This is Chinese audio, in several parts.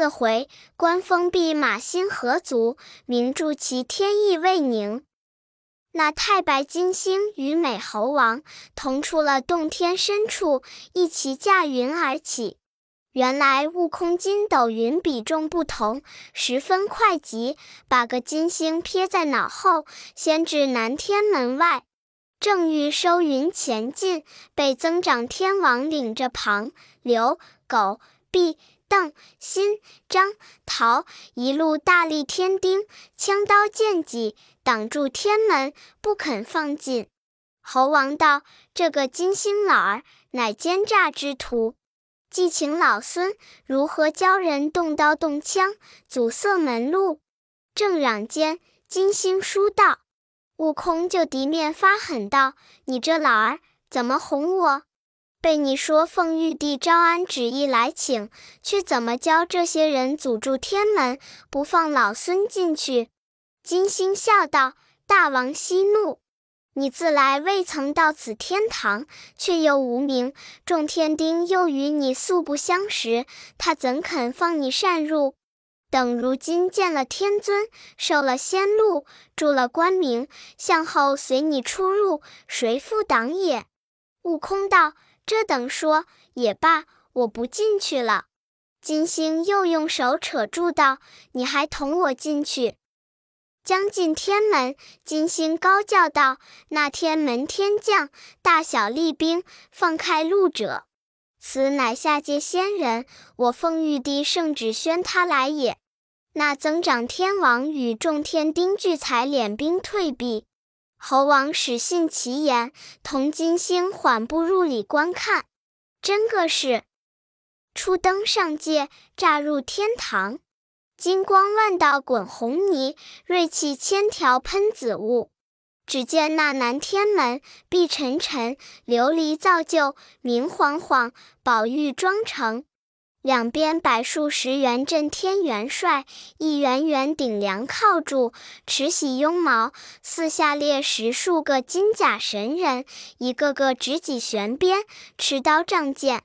四回，观风弼马心何足，名著其天意未宁。那太白金星与美猴王同出了洞天深处，一齐驾云而起。原来悟空筋斗云比重不同，十分快疾，把个金星撇在脑后，先至南天门外。正欲收云前进，被增长天王领着庞、刘、狗、毕、邓、辛、张、陶一路大力天丁，枪刀剑戟挡住天门，不肯放进。猴王道：“这个金星老儿乃奸诈之徒。”既请老孙如何教人动刀动枪，阻塞门路？正嚷间，金星书道：“悟空就敌面发狠道：‘你这老儿怎么哄我？被你说奉玉帝招安旨意来请，却怎么教这些人阻住天门，不放老孙进去？’”金星笑道：“大王息怒。”你自来未曾到此天堂，却又无名。众天丁又与你素不相识，他怎肯放你擅入？等如今见了天尊，受了仙禄，住了官名，向后随你出入，谁复挡也？悟空道：“这等说也罢，我不进去了。”金星又用手扯住道：“你还同我进去？”将进天门，金星高叫道：“那天门天将，大小厉兵，放开路者，此乃下界仙人。我奉玉帝圣旨宣他来也。”那增长天王与众天丁聚财敛兵退避。猴王始信其言，同金星缓步入里观看。真个是初登上界，乍入天堂。金光万道滚红泥，锐气千条喷紫雾。只见那南天门碧沉沉，琉璃造就，明晃晃，宝玉妆成。两边摆数十元镇天元帅，一圆圆顶梁靠住，持玺拥矛。四下列十数个金甲神人，一个个执戟悬鞭，持刀仗剑。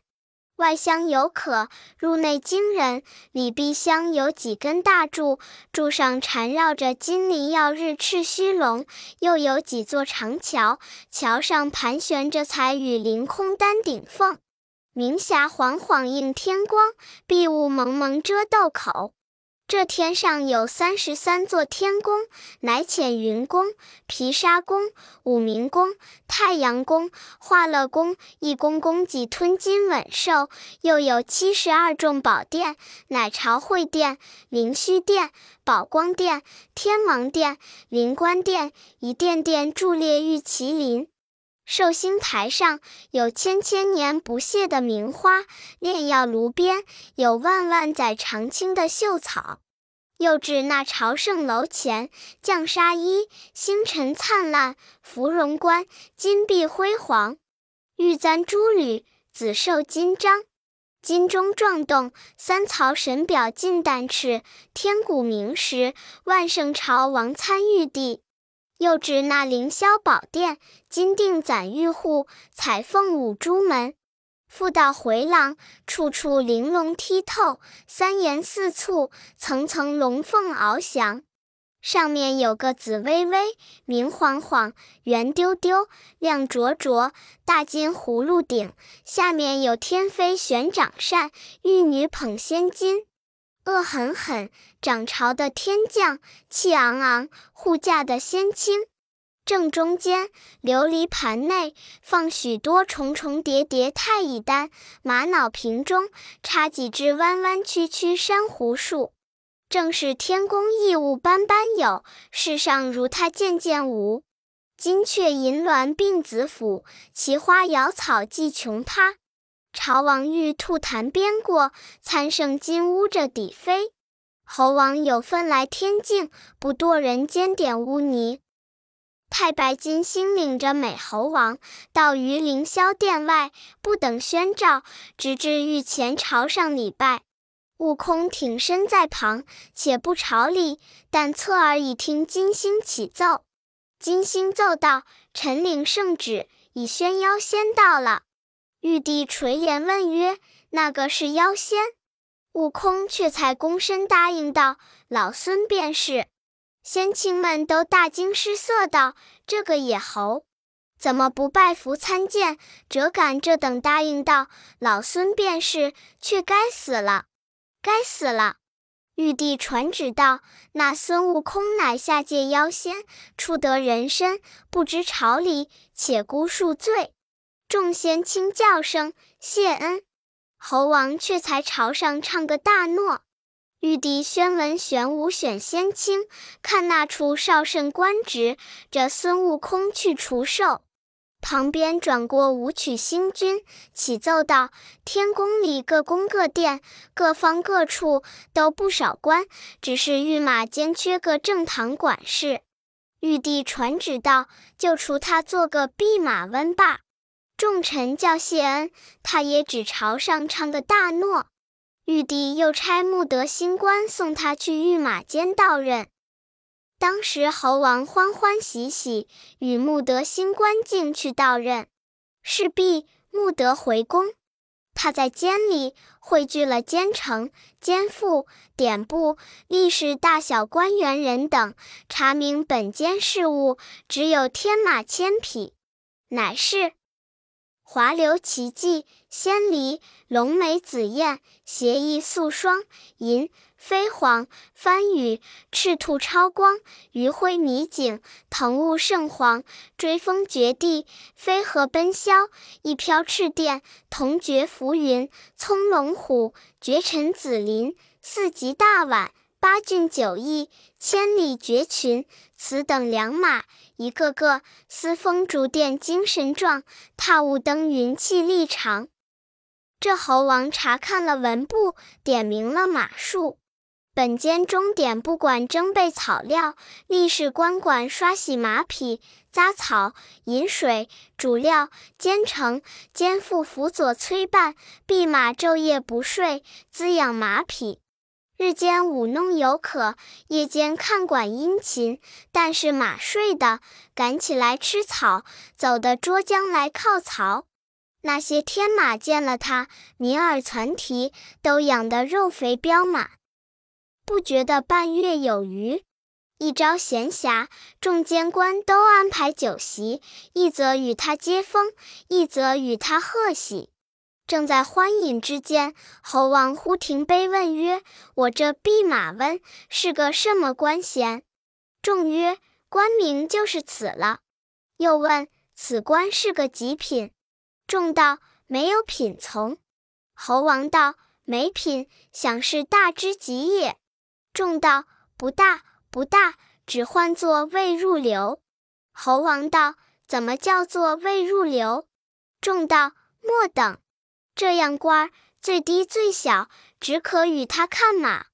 外厢有可，入内惊人。里壁厢有几根大柱，柱上缠绕着金鳞耀日赤须龙；又有几座长桥，桥上盘旋着彩羽凌空丹顶凤。明霞晃晃映天光，碧雾蒙蒙遮豆口。这天上有三十三座天宫，乃浅云宫、毗沙宫、五明宫、太阳宫、化乐宫，一宫宫给吞金稳兽；又有七十二众宝殿，乃朝会殿、灵虚殿、宝光殿、天王殿、灵官殿，一殿殿伫列玉麒麟。寿星台上有千千年不谢的名花，炼药炉边有万万载长青的秀草。又至那朝圣楼前，绛纱衣，星辰灿烂；芙蓉冠，金碧辉煌；玉簪珠履，紫绶金章。金钟撞动，三曹神表尽旦翅；天鼓鸣时，万圣朝王参玉帝。又至那凌霄宝殿，金锭攒玉户，彩凤舞朱门。复到回廊，处处玲珑剔透，三檐四簇，层层龙凤翱翔。上面有个紫微微、明晃晃、圆丢丢、亮灼灼大金葫芦顶，下面有天妃悬掌扇，玉女捧仙金。恶狠狠掌朝的天将，气昂昂护驾的仙卿。正中间琉璃盘内放许多重重叠叠太乙丹，玛瑙瓶中插几枝弯弯曲曲珊瑚树。正是天宫异物斑斑有，世上如他件件无。金雀银鸾并紫府，奇花瑶草寄琼葩。朝王玉兔潭边过，参圣金乌着底飞。猴王有分来天境，不堕人间点污泥。太白金星领着美猴王到于凌霄殿外，不等宣召，直至御前朝上礼拜。悟空挺身在旁，且不朝礼，但侧耳以听金星起奏。金星奏道：“臣领圣旨，已宣妖仙到了。”玉帝垂帘问曰：“那个是妖仙？”悟空却才躬身答应道：“老孙便是。”仙卿们都大惊失色道：“这个野猴，怎么不拜服参见？”折敢这等答应道：“老孙便是。”却该死了，该死了！玉帝传旨道：“那孙悟空乃下界妖仙，初得人身，不知朝礼，且孤恕罪。”众仙卿叫声谢恩。猴王却才朝上唱个大诺，玉帝宣文玄武选仙卿，看那处少甚官职，这孙悟空去除兽。旁边转过武曲星君，启奏道：天宫里各宫各殿，各方各处都不少官，只是御马监缺个正堂管事。玉帝传旨道：就除他做个弼马温罢。众臣叫谢恩，他也只朝上唱个大诺。玉帝又差穆德星官送他去御马监到任。当时猴王欢欢喜喜，与穆德星官进去到任。事毕，穆德回宫，他在监里汇聚了监丞、监副、典部、历史大小官员人等，查明本监事务，只有天马千匹，乃是。华流奇迹，仙狸，龙眉紫燕，斜翼素霜，银飞黄，翻羽，赤兔超光，余晖迷景，腾雾圣黄，追风绝地，飞鹤奔霄，一飘赤电，同绝浮云，葱龙虎，绝尘紫鳞，四极大碗。八骏九翼，千里绝群，此等良马，一个个司风烛电，精神壮；踏雾登云，气力长。这猴王查看了文部，点明了马术。本间中点不管征备草料，历事官管刷洗马匹、杂草、饮水、煮料，监丞、监副辅佐催办，弼马昼夜不睡，滋养马匹。日间舞弄游可，夜间看管殷勤。但是马睡的，赶起来吃草；走的捉将来靠槽。那些天马见了他，民耳攒蹄，都养得肉肥膘满。不觉得半月有余，一朝闲暇，众监官都安排酒席，一则与他接风，一则与他贺喜。正在欢饮之间，猴王忽停杯问曰：“我这弼马温是个什么官衔？”众曰：“官名就是此了。”又问：“此官是个极品？”众道：“没有品从。”猴王道：“没品，想是大之极也。”众道：“不大，不大，只唤作未入流。”猴王道：“怎么叫做未入流？”众道：“莫等。”这样官儿最低最小，只可与他看马。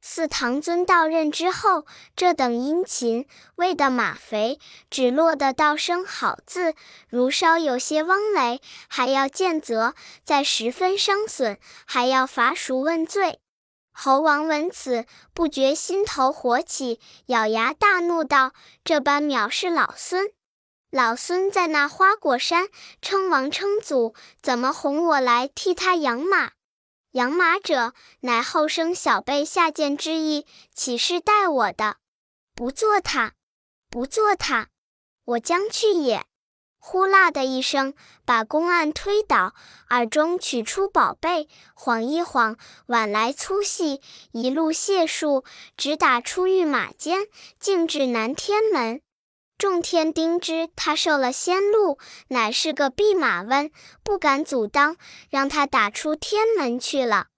四唐尊到任之后，这等殷勤，喂的马肥，只落得道声好字。如稍有些汪雷，还要见责；再十分伤损，还要罚赎问罪。猴王闻此，不觉心头火起，咬牙大怒道：“这般藐视老孙！”老孙在那花果山称王称祖，怎么哄我来替他养马？养马者，乃后生小辈下贱之意，岂是待我的？不做他，不做他，我将去也！呼啦的一声，把公案推倒，耳中取出宝贝，晃一晃，挽来粗细，一路解数，直打出御马监，径至南天门。众天丁知他受了仙禄，乃是个弼马温，不敢阻当，让他打出天门去了。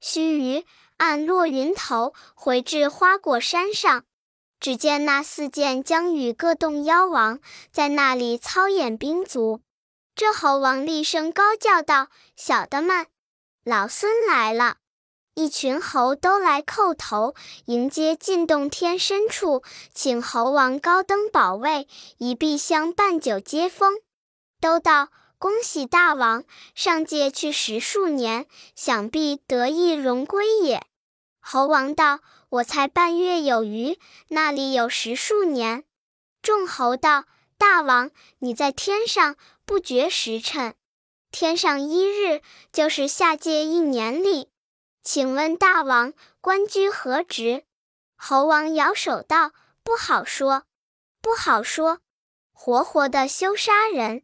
须臾，暗落云头，回至花果山上，只见那四剑将与各洞妖王在那里操演兵卒。这猴王厉声高叫道：“小的们，老孙来了！”一群猴都来叩头迎接，进洞天深处，请猴王高登宝位，一壁香办酒接风。都道恭喜大王，上界去十数年，想必得意荣归也。猴王道：“我才半月有余，那里有十数年？”众猴道：“大王，你在天上不觉时辰，天上一日就是下界一年里。”请问大王，官居何职？”猴王摇手道：“不好说，不好说，活活的休杀人。”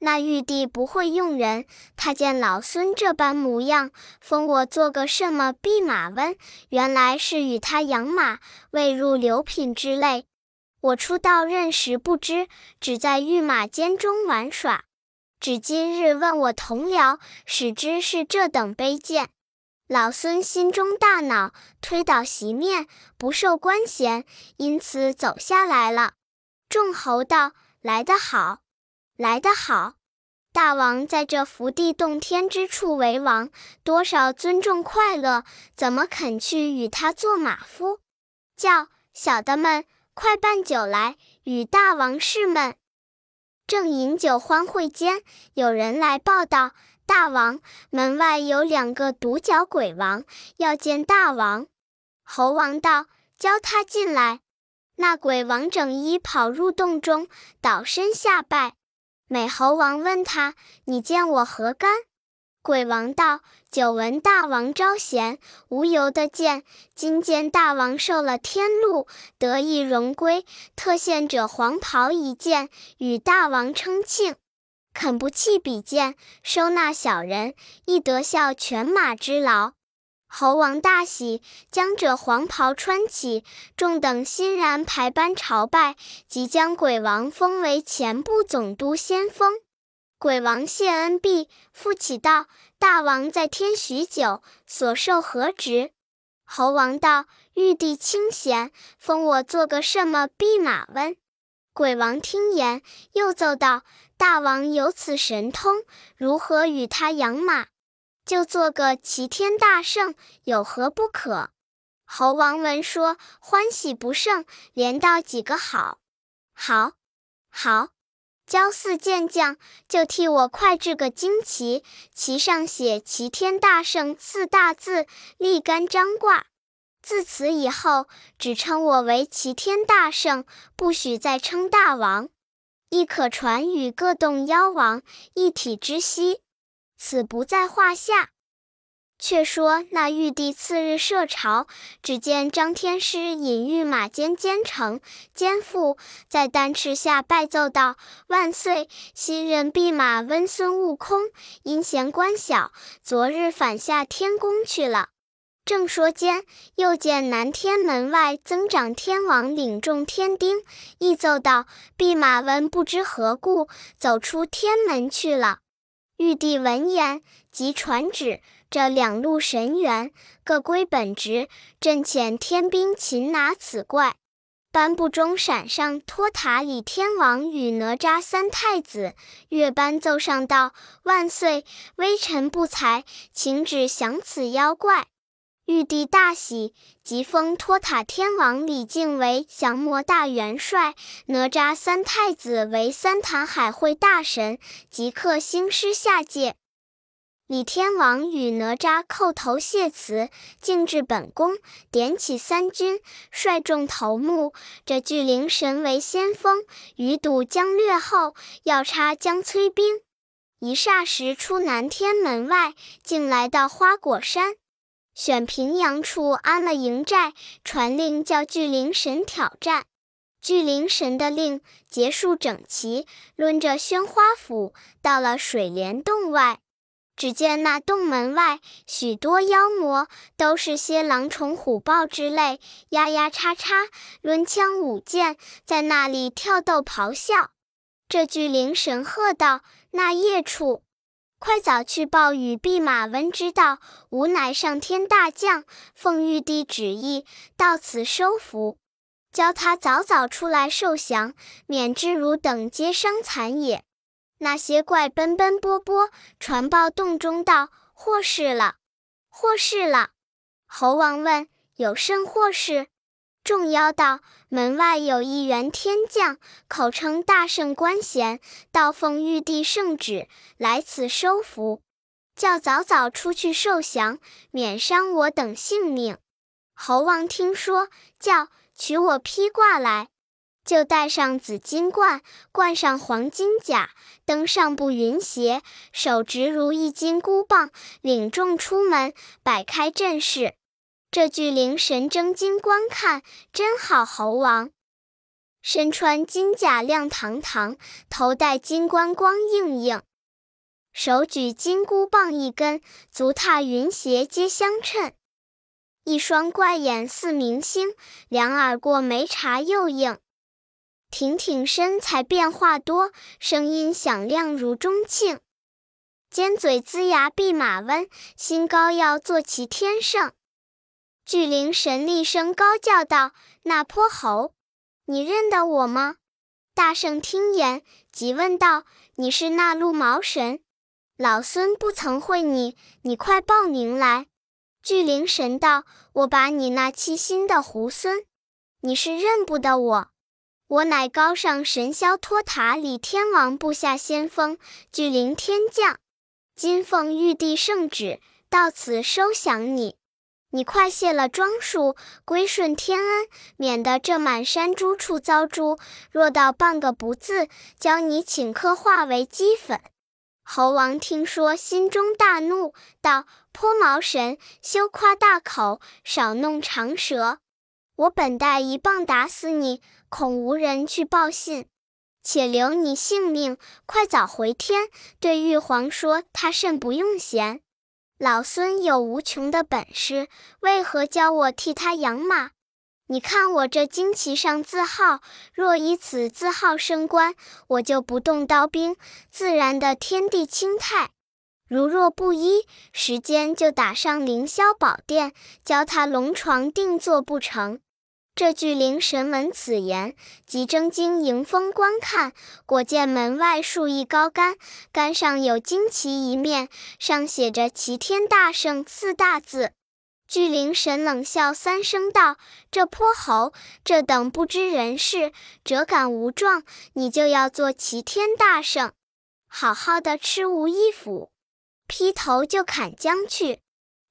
那玉帝不会用人，他见老孙这般模样，封我做个什么弼马温？原来是与他养马，未入流品之类。我初到任时不知，只在御马监中玩耍。只今日问我同僚，始知是这等卑贱。老孙心中大恼，推倒席面，不受官衔，因此走下来了。众猴道：“来得好。”来得好，大王在这福地洞天之处为王，多少尊重快乐，怎么肯去与他做马夫？叫小的们快办酒来，与大王试闷。正饮酒欢会间，有人来报道：大王门外有两个独角鬼王，要见大王。猴王道：教他进来。那鬼王整衣跑入洞中，倒身下拜。美猴王问他：“你见我何干？”鬼王道：“久闻大王招贤，无由得见。今见大王受了天禄，得以荣归，特献者黄袍一件，与大王称庆。肯不弃比剑，收纳小人，亦得效犬马之劳。”猴王大喜，将这黄袍穿起，众等欣然排班朝拜，即将鬼王封为前部总督先锋。鬼王谢恩毕，复启道：“大王在天许久，所受何职？”猴王道：“玉帝清闲，封我做个什么弼马温。”鬼王听言，又奏道：“大王有此神通，如何与他养马？”就做个齐天大圣，有何不可？猴王闻说，欢喜不胜，连道几个好，好，好。焦四见将，就替我快制个旌旗，旗上写“齐天大圣”四大字，立杆张挂。自此以后，只称我为齐天大圣，不许再称大王，亦可传与各洞妖王一体之息。此不在话下。却说那玉帝次日设朝，只见张天师引御马监监丞监父在丹翅下拜奏道：“万岁！新任弼马温孙悟空因嫌官小，昨日返下天宫去了。”正说间，又见南天门外增长天王领众天丁，一奏道：“弼马温不知何故走出天门去了。”玉帝闻言，即传旨：这两路神猿各归本职，朕遣天兵擒拿此怪。颁布中闪上托塔李天王与哪吒三太子，乐班奏上道：“万岁，微臣不才，请旨降此妖怪。”玉帝大喜，即封托塔天王李靖为降魔大元帅，哪吒三太子为三坛海会大神，即刻兴师下界。李天王与哪吒叩头谢辞，径至本宫，点起三军，率众头目。这巨灵神为先锋，余堵将略后，要插将催兵。一霎时出南天门外，竟来到花果山。选平阳处安了营寨，传令叫巨灵神挑战。巨灵神的令结束整齐，抡着宣花斧到了水帘洞外。只见那洞门外许多妖魔，都是些狼虫虎豹之类，呀呀叉叉，抡枪舞剑，在那里跳斗咆哮。这巨灵神喝道：“那夜处！”快早去报与弼马温知道，吾乃上天大将，奉玉帝旨意到此收服，教他早早出来受降，免之汝等皆伤残也。那些怪奔奔波波传报洞中道：祸事了，祸事了。猴王问：有甚祸事？众妖道：“门外有一员天将，口称大圣官衔，道奉玉帝圣旨来此收服，叫早早出去受降，免伤我等性命。”猴王听说，叫取我披挂来。就戴上紫金冠，冠上黄金甲，登上步云鞋，手执如意金箍棒，领众出门，摆开阵势。这巨灵神睁睛观看，真好。猴王身穿金甲亮堂堂，头戴金冠光映映，手举金箍棒一根，足踏云鞋皆相称。一双怪眼似明星，两耳过眉茶又硬。挺挺身材变化多，声音响亮如钟磬。尖嘴龇牙弼马温，心高要做齐天圣。巨灵神厉声高叫道：“那泼猴，你认得我吗？”大圣听言，急问道：“你是那鹿毛神？老孙不曾会你，你快报名来。”巨灵神道：“我把你那七心的猢狲，你是认不得我。”我乃高上神霄托塔李天王部下先锋，巨灵天将，今奉玉帝圣旨，到此收降你。你快卸了装束，归顺天恩，免得这满山诸处遭诛。若到半个不字，教你顷刻化为齑粉。猴王听说，心中大怒，道：泼毛神，休夸大口，少弄长舌。我本待一棒打死你。恐无人去报信，且留你性命，快早回天。对玉皇说：“他甚不用闲，老孙有无穷的本事，为何教我替他养马？你看我这旌旗上字号，若以此字号升官，我就不动刀兵，自然的天地清泰。如若不依，时间就打上凌霄宝殿，教他龙床定坐不成？”这巨灵神闻此言，即睁睛迎风观看，果见门外竖一高杆，杆上有旌旗一面，上写着“齐天大圣”四大字。巨灵神冷笑三声道：“这泼猴，这等不知人事，辄敢无状，你就要做齐天大圣，好好的吃无衣斧，劈头就砍将去。”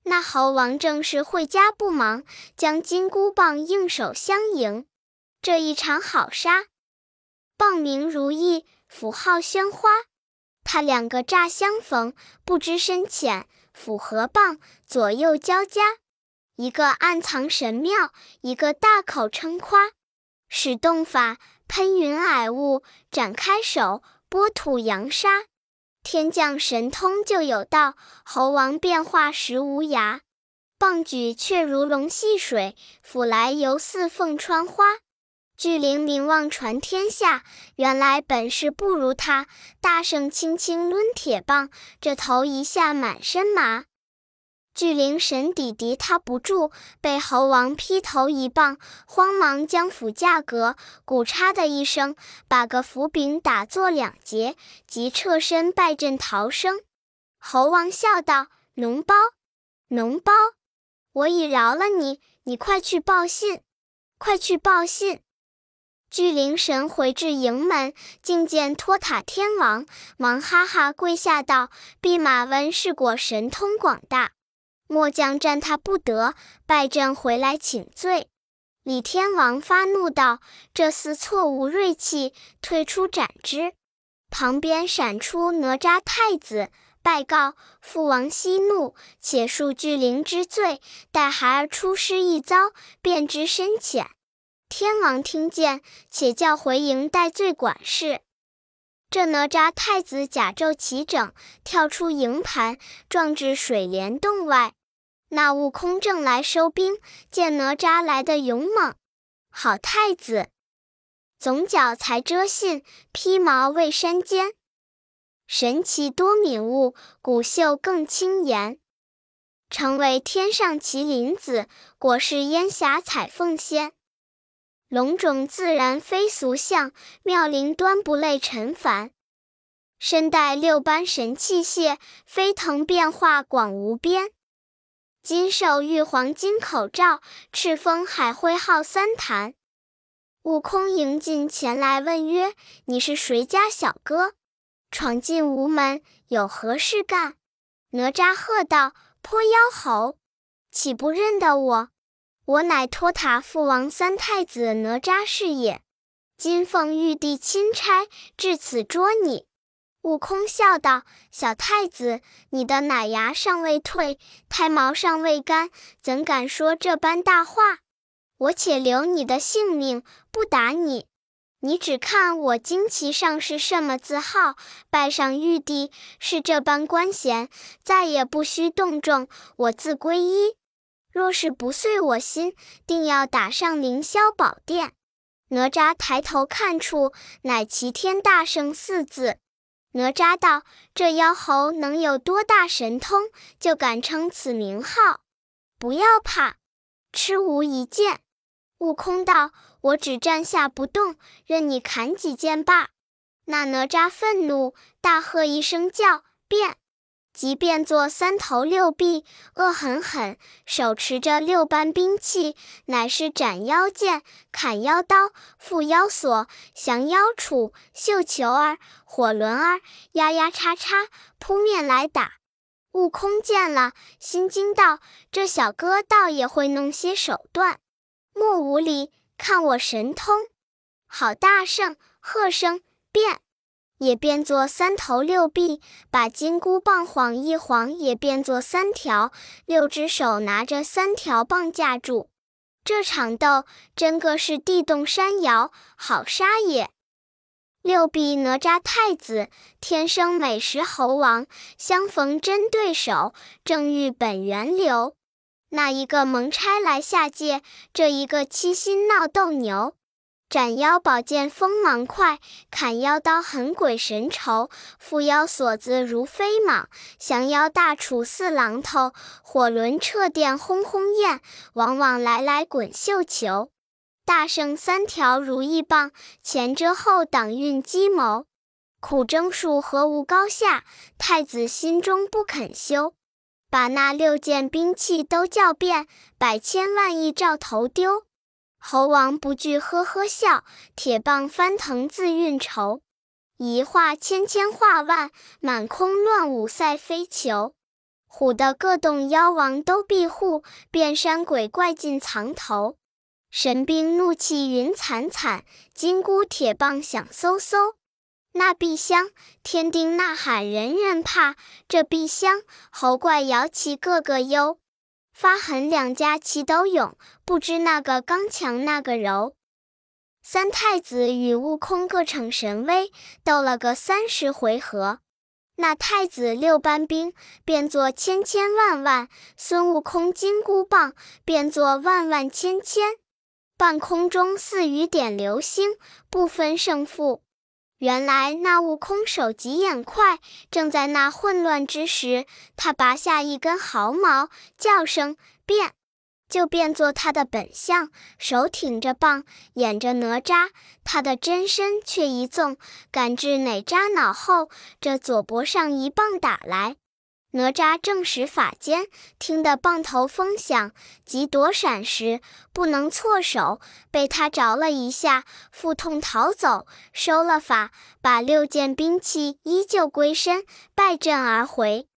那猴王正是会家不忙，将金箍棒应手相迎。这一场好杀，棒名如意，斧号喧哗。他两个乍相逢，不知深浅，斧和棒左右交加，一个暗藏神妙，一个大口称夸。使动法，喷云霭雾，展开手，拨土扬沙。天降神通就有道，猴王变化实无涯。棒举却如龙戏水，斧来犹似凤穿花。巨灵名望传天下，原来本事不如他。大圣轻轻抡铁棒，这头一下满身麻。巨灵神抵敌他不住，被猴王劈头一棒，慌忙将斧架格，鼓嚓的一声，把个斧柄打作两截，即侧身败阵逃生。猴王笑道：“脓包，脓包，我已饶了你，你快去报信，快去报信。”巨灵神回至营门，竟见托塔天王，忙哈哈跪下道：“弼马温是果神通广大。”末将战他不得，败阵回来请罪。李天王发怒道：“这厮错误锐气，退出斩之。”旁边闪出哪吒太子，拜告父王息怒，且恕巨灵之罪。待孩儿出师一遭，便知深浅。天王听见，且叫回营戴罪管事。这哪吒太子甲胄齐整，跳出营盘，撞至水帘洞外。那悟空正来收兵，见哪吒来的勇猛，好太子，总角才遮信，披毛未山间，神奇多敏悟，骨秀更轻颜，成为天上麒麟子，果是烟霞彩凤仙，龙种自然非俗相，妙龄端不类尘凡，身带六般神器械，飞腾变化广无边。金兽玉皇金口罩，赤峰海灰号三坛。悟空迎进前来问曰：“你是谁家小哥？闯进吴门，有何事干？”哪吒喝道：“泼妖猴，岂不认得我？我乃托塔父王三太子哪吒是也。今奉玉帝钦差，至此捉你。”悟空笑道：“小太子，你的奶牙尚未退，胎毛尚未干，怎敢说这般大话？我且留你的性命，不打你。你只看我旌旗上是什么字号，拜上玉帝是这般官衔，再也不需动众，我自归依。若是不遂我心，定要打上凌霄宝殿。”哪吒抬头看处，乃“齐天大圣”四字。哪吒道：“这妖猴能有多大神通，就敢称此名号？不要怕，吃吾一剑。”悟空道：“我只站下不动，任你砍几剑罢。”那哪吒愤怒，大喝一声叫：“变！”即变作三头六臂，恶狠狠，手持着六般兵器，乃是斩妖剑、砍妖刀、缚妖锁、降妖杵、绣球儿、火轮儿，呀呀叉叉扑面来打。悟空见了，心惊道：“这小哥倒也会弄些手段，莫无礼，看我神通！”好大圣，喝声变。也变作三头六臂，把金箍棒晃一晃，也变作三条，六只手拿着三条棒架住。这场斗真个是地动山摇，好杀也！六臂哪吒太子，天生美食猴王，相逢真对手，正遇本源流。那一个蒙差来下界，这一个七心闹斗牛。斩妖宝剑锋芒快，砍妖刀狠鬼神愁。缚妖锁子如飞蟒，降妖大杵似榔头。火轮掣电轰轰焰，往往来来滚绣球。大圣三条如意棒，前遮后挡运机谋。苦争数何无高下，太子心中不肯休。把那六件兵器都叫变，百千万亿兆头丢。猴王不惧，呵呵笑。铁棒翻腾自运筹，一画千千画万，满空乱舞赛飞球。唬得各洞妖王都闭户，变山鬼怪尽藏头。神兵怒气云惨惨，金箍铁棒响嗖嗖。那碧香天丁呐喊人人怕，这碧香猴怪摇旗个个忧。发狠两家齐都勇，不知那个刚强那个柔。三太子与悟空各逞神威，斗了个三十回合。那太子六班兵变作千千万万，孙悟空金箍棒变作万万千千，半空中似雨点流星，不分胜负。原来那悟空手疾眼快，正在那混乱之时，他拔下一根毫毛，叫声变，就变作他的本相，手挺着棒，演着哪吒。他的真身却一纵，赶至哪吒脑后，这左脖上一棒打来。哪吒正使法间，听得棒头风响，急躲闪时不能错手，被他着了一下，腹痛逃走，收了法，把六件兵器依旧归身，败阵而回。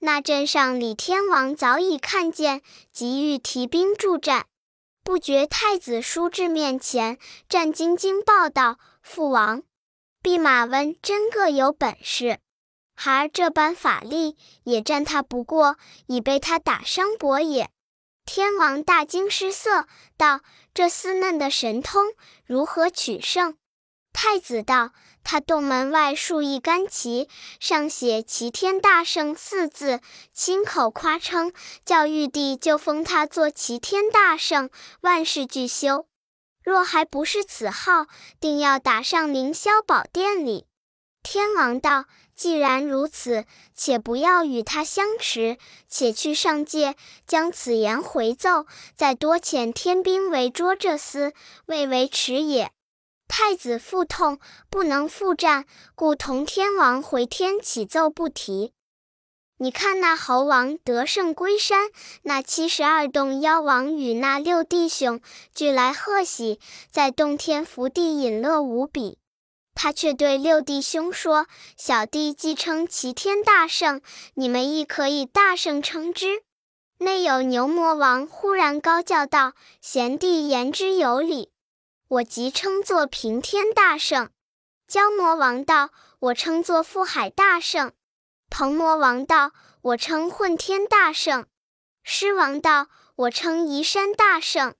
那阵上李天王早已看见，急欲提兵助战，不觉太子叔至面前，战兢兢报道：“父王，弼马温真个有本事。”孩儿这般法力，也战他不过，已被他打伤脖也。天王大惊失色，道：“这厮嫩的神通，如何取胜？”太子道：“他洞门外竖一杆旗，上写‘齐天大圣’四字，亲口夸称，叫玉帝就封他做齐天大圣，万事俱休。若还不是此号，定要打上凌霄宝殿里。”天王道。既然如此，且不要与他相持，且去上界，将此言回奏，再多遣天兵围捉这厮，未为迟也。太子腹痛，不能复战，故同天王回天启奏不提。你看那猴王得胜归山，那七十二洞妖王与那六弟兄俱来贺喜，在洞天福地饮乐无比。他却对六弟兄说：“小弟既称齐天大圣，你们亦可以大圣称之。”内有牛魔王忽然高叫道：“贤弟言之有理。”我即称作平天大圣。蛟魔王道：“我称作覆海大圣。”鹏魔王道：“我称混天大圣。”狮王道：“我称移山大圣。”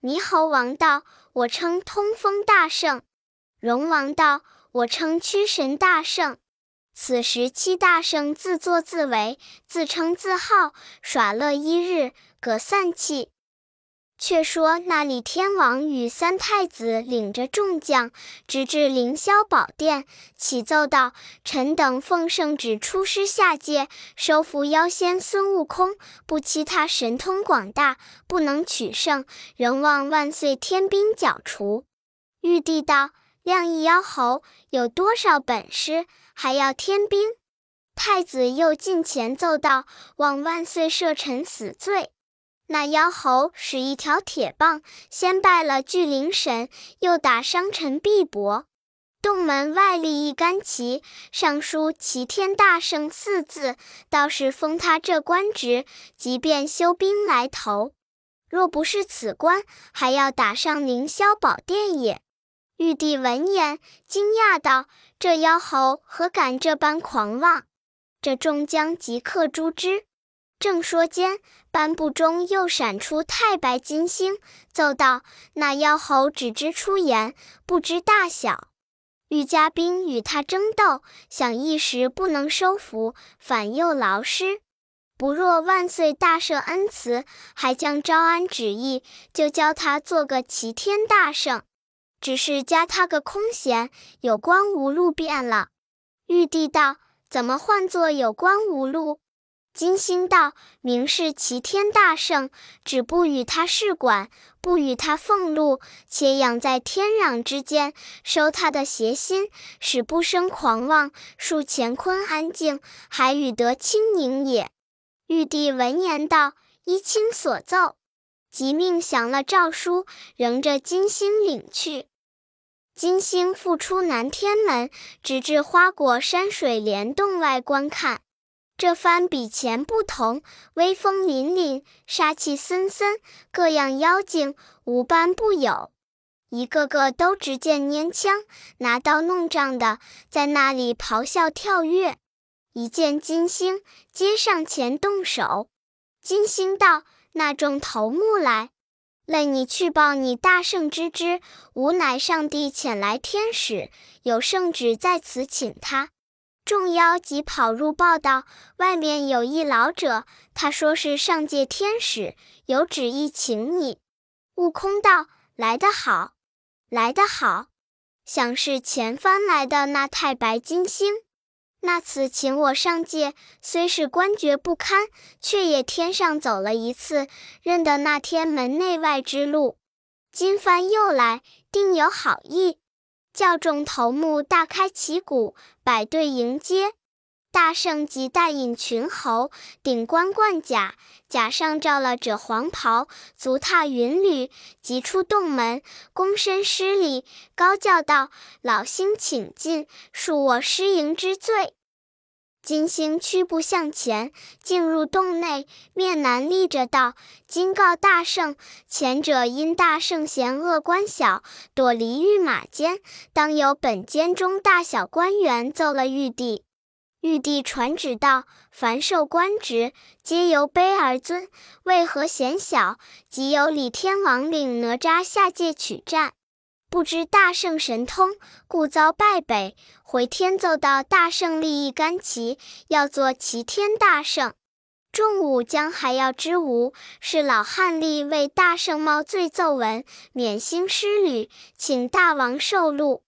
猕猴王道：“我称通风大圣。”龙王道：“我称驱神大圣。”此时七大圣自作自为，自称自号，耍乐一日，葛散气。却说那李天王与三太子领着众将，直至凌霄宝殿，启奏道：“臣等奉圣旨出师下界，收服妖仙孙悟空，不期他神通广大，不能取胜，仍望万岁天兵剿除。”玉帝道：“亮一妖猴有多少本事，还要天兵？”太子又进前奏道：“望万岁赦臣死罪。”那妖猴使一条铁棒，先拜了巨灵神，又打伤臣臂膊。洞门外立一杆旗，上书“齐天大圣”四字，倒是封他这官职，即便修兵来投。若不是此官，还要打上凌霄宝殿也。玉帝闻言，惊讶道：“这妖猴何敢这般狂妄？”这众将即刻诛之。正说间，颁布中又闪出太白金星，奏道：“那妖猴只知出言，不知大小。欲加兵与他争斗，想一时不能收服，反又劳师。不若万岁大赦恩慈，还将招安旨意，就教他做个齐天大圣。只是加他个空闲，有官无禄便了。”玉帝道：“怎么唤作有官无禄？”金星道：“明是齐天大圣，只不与他事管，不与他俸禄，且养在天壤之间，收他的邪心，使不生狂妄，树乾坤安静，还与得清宁也。”玉帝闻言道：“依卿所奏。”即命降了诏书，仍着金星领去。金星复出南天门，直至花果山水帘洞外观看。这番比前不同，威风凛凛，杀气森森，各样妖精无般不有，一个个都执剑拈枪，拿刀弄杖的，在那里咆哮跳跃。一见金星，皆上前动手。金星道：“那众头目来，累你去报你大圣之知，吾乃上帝遣来天使，有圣旨在此，请他。”众妖即跑入报道，外面有一老者，他说是上界天使，有旨意请你。悟空道：“来得好，来得好，想是前番来的那太白金星。那次请我上界，虽是官爵不堪，却也天上走了一次，认得那天门内外之路。今番又来，定有好意。”教众头目大开旗鼓，摆队迎接。大圣即带引群猴，顶冠冠甲，甲上罩了赭黄袍，足踏云履，即出洞门，躬身施礼，高叫道：“老星请进，恕我失迎之罪。”金星屈步向前，进入洞内，面南立着道：“今告大圣，前者因大圣嫌恶官小，躲离御马监，当由本监中大小官员奏了玉帝。玉帝传旨道：凡受官职，皆由卑而尊，为何嫌小？即由李天王领哪吒下界取战。”不知大圣神通，故遭败北。回天奏道：大圣立一杆旗，要做齐天大圣。众武将还要之无，是老汉立为大圣冒罪奏文，免兴失旅，请大王受禄。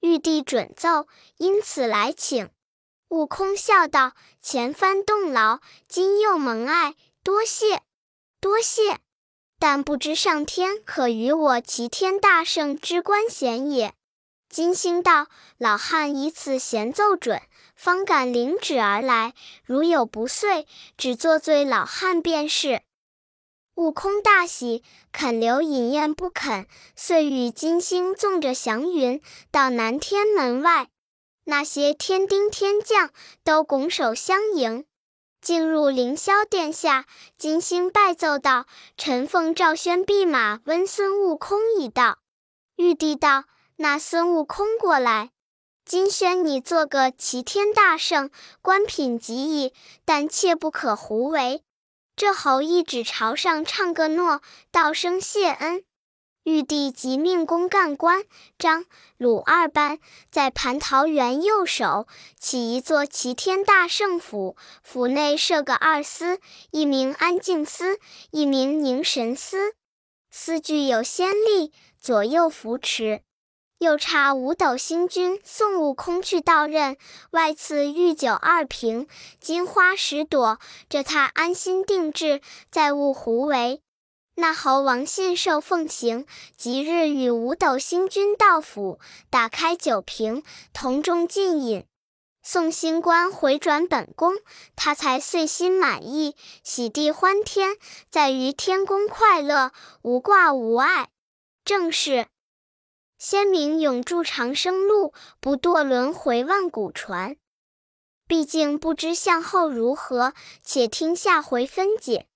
玉帝准奏，因此来请。悟空笑道：前番动劳，今又蒙爱，多谢，多谢。但不知上天可与我齐天大圣之官衔也。金星道：“老汉以此衔奏准，方敢领旨而来。如有不遂，只作罪老汉便是。”悟空大喜，肯留饮宴不肯，遂与金星纵着祥云到南天门外。那些天丁天将都拱手相迎。进入凌霄殿下，金星拜奏道：“臣奉赵宣弼马温孙悟空一道。”玉帝道：“那孙悟空过来，金宣你做个齐天大圣，官品极矣，但切不可胡为。”这侯一指朝上唱个诺，道声谢恩。玉帝即命公干官张、鲁二班在蟠桃园右手起一座齐天大圣府，府内设个二司，一名安静司，一名凝神司。司具有先例，左右扶持。又差五斗星君送悟空去到任，外赐御酒二瓶，金花十朵，这他安心定制，再勿胡为。那猴王信受奉行，即日与五斗星君到府，打开酒瓶，同众尽饮。送星官回转本宫，他才遂心满意，喜地欢天，在于天宫快乐，无挂无碍。正是仙名永驻长生路，不堕轮回万古传。毕竟不知向后如何，且听下回分解。